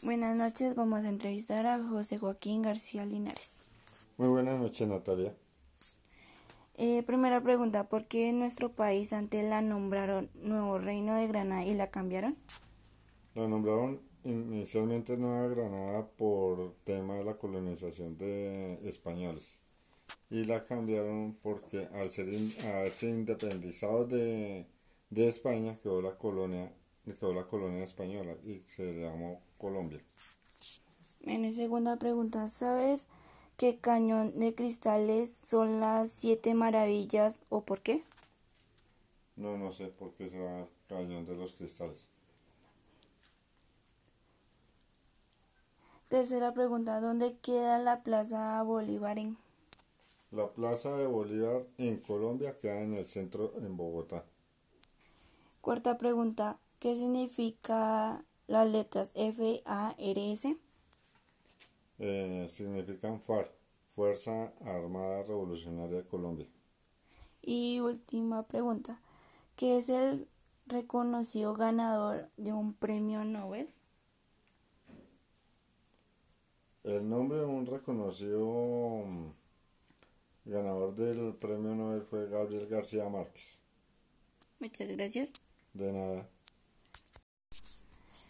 Buenas noches, vamos a entrevistar a José Joaquín García Linares. Muy buenas noches, Natalia. Eh, primera pregunta, ¿por qué en nuestro país antes la nombraron Nuevo Reino de Granada y la cambiaron? La nombraron inicialmente Nueva Granada por tema de la colonización de españoles y la cambiaron porque al ser haberse independizado de, de España quedó la colonia quedó la colonia española y se llamó Colombia. En segunda pregunta, ¿sabes qué cañón de cristales son las siete maravillas o por qué? No, no sé por qué se llama cañón de los cristales. Tercera pregunta, ¿dónde queda la Plaza Bolívar en? La Plaza de Bolívar en Colombia queda en el centro en Bogotá. Cuarta pregunta, ¿qué significa las letras F, A, R, S? Eh, significan FAR, Fuerza Armada Revolucionaria de Colombia. Y última pregunta, ¿qué es el reconocido ganador de un premio Nobel? El nombre de un reconocido mm, ganador del premio Nobel fue Gabriel García Márquez. Muchas gracias. De nada.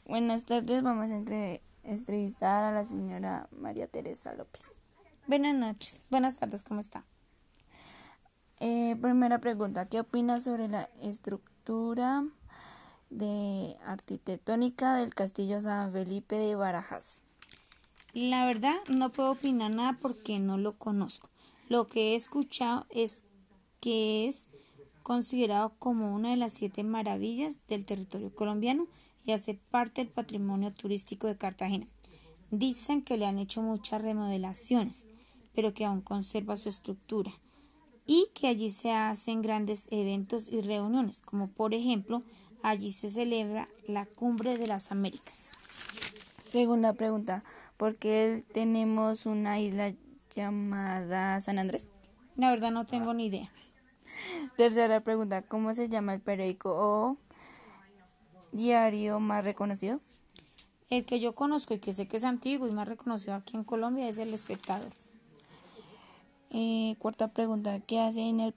Buenas tardes, vamos a entrevistar a la señora María Teresa López. Buenas noches, buenas tardes, ¿cómo está? Eh, primera pregunta, ¿qué opina sobre la estructura de arquitectónica del Castillo San Felipe de Barajas? La verdad no puedo opinar nada porque no lo conozco. Lo que he escuchado es que es considerado como una de las siete maravillas del territorio colombiano y hace parte del patrimonio turístico de Cartagena. Dicen que le han hecho muchas remodelaciones, pero que aún conserva su estructura y que allí se hacen grandes eventos y reuniones, como por ejemplo allí se celebra la Cumbre de las Américas. Segunda pregunta, ¿por qué tenemos una isla llamada San Andrés? La verdad no tengo ni idea. Tercera pregunta, ¿cómo se llama el periódico o diario más reconocido? El que yo conozco y que sé que es antiguo y más reconocido aquí en Colombia es El Espectador. Eh, cuarta pregunta, ¿qué hace en el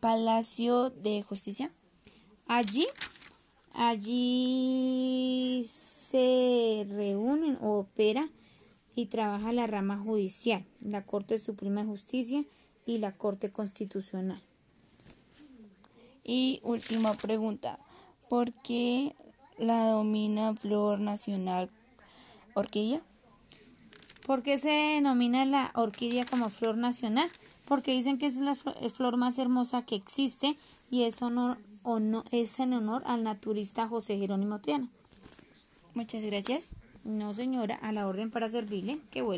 Palacio de Justicia? Allí, allí se reúnen o opera y trabaja la rama judicial, la Corte Suprema de Justicia y la Corte Constitucional. Y última pregunta, ¿por qué la domina flor nacional orquídea? ¿Por qué se denomina la orquídea como flor nacional? Porque dicen que es la flor más hermosa que existe y es, honor, es en honor al naturista José Jerónimo Triana. Muchas gracias. No, señora, a la orden para servirle. Que vuelva.